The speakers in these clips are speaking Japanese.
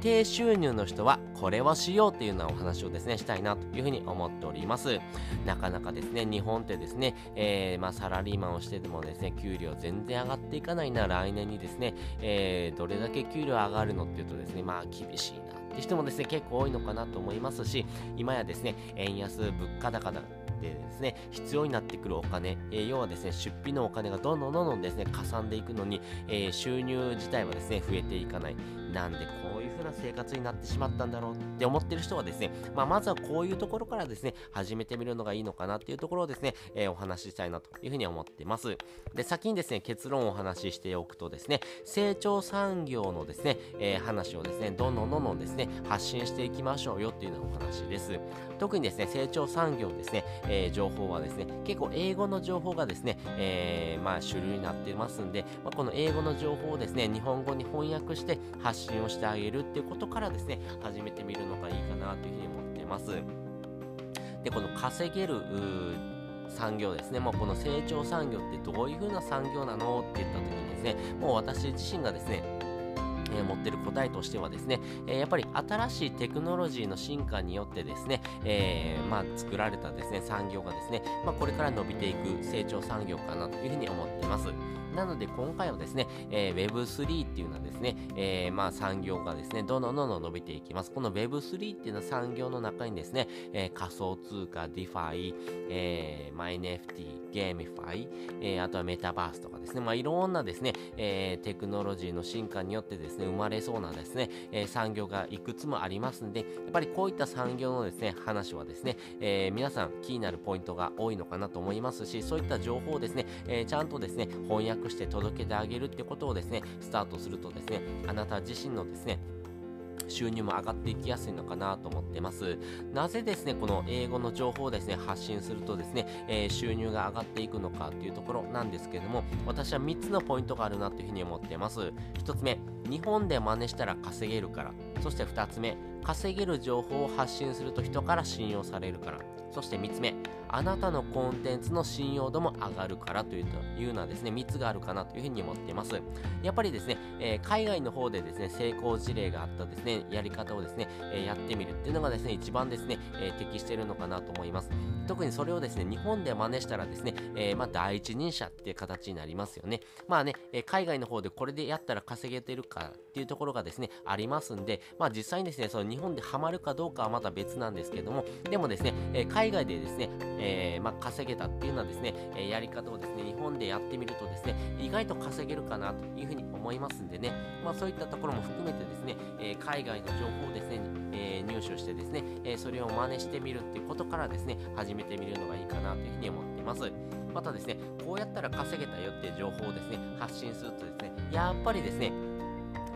低収入の人はこれをしようっていうようなお話をですねしたいなというふうに思っておりますなかなかですね日本ってですね、えー、まあ、サラリーマンをしててもですね給料全然上がっていかないな来年にですね、えー、どれだけ給料上がるのっていうとですねまあ厳しいなって人もですね結構多いのかなと思いますし今やですね円安物価高だでですね、必要になってくるお金、えー、要はですね、出費のお金がどんどんどんどんですね、かさんでいくのに、えー、収入自体はですね、増えていかない。なんでこういう風な生活になってしまったんだろうって思ってる人はですね、まあ、まずはこういうところからですね、始めてみるのがいいのかなっていうところをですね、えー、お話ししたいなという風に思ってます。で、先にですね、結論をお話ししておくとですね、成長産業のですね、えー、話をですね、どんどんどんどんですね、発信していきましょうよっていうようなお話です。特にですね、成長産業ですね、えー、情報はですね、結構英語の情報がですね、えー、まあ主流になってますんで、まあ、この英語の情報をですね、日本語に翻訳して発信をしてあげるっていうことからですね、始めてみるのがいいかなというふうに思ってます。で、この稼げる産業ですね、まあこの成長産業ってどういう風な産業なの？って言った時にですね、もう私自身がですね、え、持ってる答えとしてはですね、え、やっぱり新しいテクノロジーの進化によってですね、えー、まあ、作られたですね、産業がですね、まあ、これから伸びていく成長産業かなというふうに思っています。なので今回はですね、えー、Web3 っていうのはですね、えー、まあ産業がですね、どんどんどんどん伸びていきます。この Web3 っていうのは産業の中にですね、えー、仮想通貨、DeFi、えー、まあ、NFT、 GameFi、えー、あとはメタバースとかですね、まあいろんなですね、えー、テクノロジーの進化によってですねね、生まれそうなですね、えー、産業がいくつもありますんで、やっぱりこういった産業のですね、話はですね、えー、皆さん気になるポイントが多いのかなと思いますし、そういった情報をですね、えー、ちゃんとですね、翻訳して届けてあげるってことをですね、スタートするとですね、あなた自身のですね、収入も上がっていきやすいのかなと思ってます。なぜですね、この英語の情報をですね、発信するとですね、えー、収入が上がっていくのかっていうところなんですけれども、私は3つのポイントがあるなというふうに思っています。1つ目、日本で真似したら稼げるから。そして2つ目、稼げる情報を発信すると人から信用されるから。そして3つ目、あなたのコンテンツの信用度も上がるからというというのはですね、3つがあるかなというふうに思っています。やっぱりですね、えー、海外の方でですね、成功事例があったですね、やり方をですね、えー、やってみるっていうのがですね、一番ですね、えー、適しているのかなと思います。特にそれをですね、日本で真似したらですね、えまあ、第一人者っていう形になりますよね。まあね、え海外の方でこれでやったら稼げてるかっていうところがですね、ありますんで、まあ実際にですね、その日本でハマるかどうかはまた別なんですけども、でもですね、え海外でですね、えー、まあ、稼げたっていうのはですね、えやり方をですね、日本でやってみるとですね、意外と稼げるかなというふうに思いますんでね、まあ、そういったところも含めてですね、え海外の情報をですね、え入手してですね、えそれを真似してみるっていうことからですね、始めてみるのがいいかなというふうに思っています。またですね、こうやったら稼げたよっていう情報をですね、発信するとですね、やっぱりですね、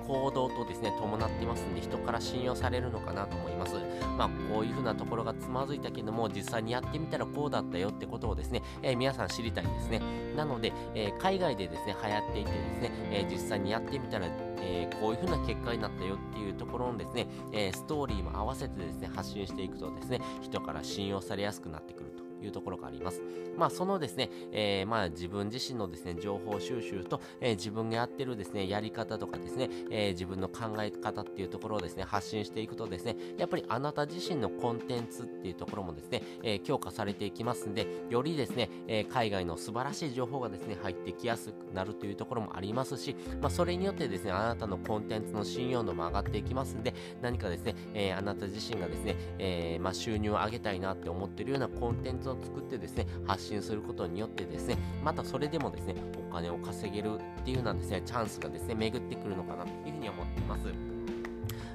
行動とですね、伴ってますんで、人から信用されるのかなと思います。まあ、こういう風なところがつまずいたけども、実際にやってみたらこうだったよってことをですね、えー、皆さん知りたいですね。なので、えー、海外でですね、流行っていてですね、え、実際にやってみたら、えこういう風な結果になったよっていうところのですね、えストーリーも合わせてですね、発信していくとですね、人から信用されやすくなってくる。いうところがあります。まあ、そのですね、えー、まあ、自分自身のですね、情報収集と、えー、自分がやってるですね、やり方とかですね、えー、自分の考え方っていうところをですね、発信していくとですね、やっぱりあなた自身のコンテンツっていうところもですね、え強化されていきますんで、よりですね、え海外の素晴らしい情報がですね、入ってきやすくなるというところもありますし、まあ、それによってですね、あなたのコンテンツの信用度も上がっていきますんで、何かですね、えあなた自身がですね、えまあ、収入を上げたいなって思ってるようなコンテンツを作ってですね、発信することによってですね、またそれでもですね、お金を稼げるっていうようなですね、チャンスがですね、巡ってくるのかなというふうに思っています。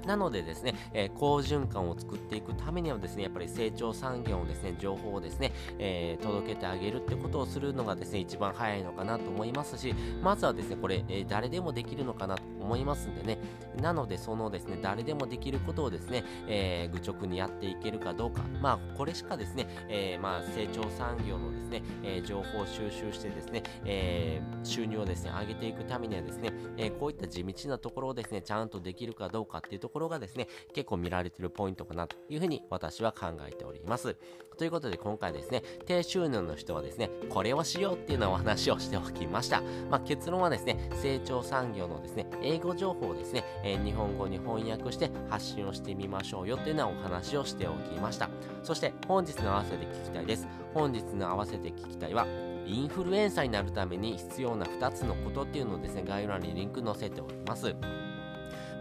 なのでですね、えー、好循環を作っていくためにはですね、やっぱり成長産業をですね、情報をですね、えー、届けてあげるってことをするのがですね、一番早いのかなと思いますし、まずはですね、これ、えー、誰でもできるのかなと思いますんでね。なので、そのですね、誰でもできることをですね、えー、愚直にやっていけるかどうか。まあ、これしかですね、えー、まあ、成長産業のですね、えー、情報収集してですね、え、収入をですね、上げていくためにはですね、え、こういった地道なところをですね、ちゃんとできるかどうかっていうところがですね、結構見られてるポイントかなというふうに私は考えております。ということで今回ですね、低収入の人はですね、これをしようっていうのをお話をしておきました。まあ、結論はですね、成長産業のですね、英語情報をですね、えー、日本語に翻訳して発信をしてみましょうよっていうのはお話をしておきました。そして本日の合わせて聞きたいです。本日の合わせて聞きたいは、インフルエンサーになるために必要な2つのことっていうのをですね、概要欄にリンク載せております。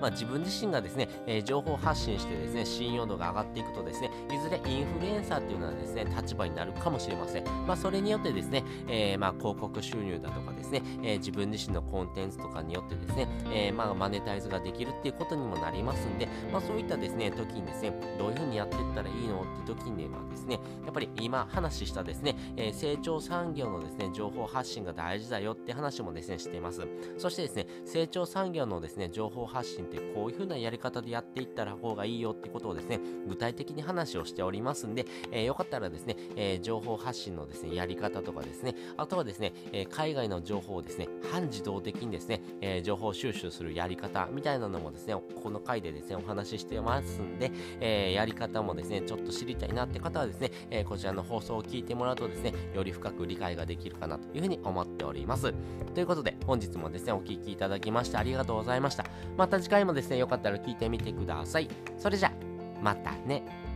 まあ、自分自身がですね、えー、情報発信してですね、信用度が上がっていくとですね、いずれインンサーっていうのはですね、立場になるかもしれません。まあ、それによってですね、えー、まあ、広告収入だとかですね、えー、自分自身のコンテンツとかによってですね、えまあ、マネタイズができるっていうことにもなりますんで、まあ、そういったですね、時にですね、どういうふうにやっていったらいいのって時にはですね、やっぱり今話したですね、え成長産業のですね、情報発信が大事だよって話もですね、しています。そしてですね、成長産業のですね、情報発信ってこういうふうなやり方でやっていったら方がいいよってことをですね、具体的に話をしておりますんで、えー、よかったらですね、えー、情報発信のですね、やり方とかですね、あとはですね、えー、海外の情報をですね、半自動的にですね、え情報収集するやり方みたいなのもですね、この回でですね、お話ししてますんで、えやり方もですね、ちょっと知りたいなって方はですね、えこちらの放送を聞いてもらうとですね、より深く理解ができるかなというふうに思っております。ということで、本日もですね、お聴きいただきましてありがとうございました。また次回もですね、よかったら聞いてみてください。それじゃ、またね。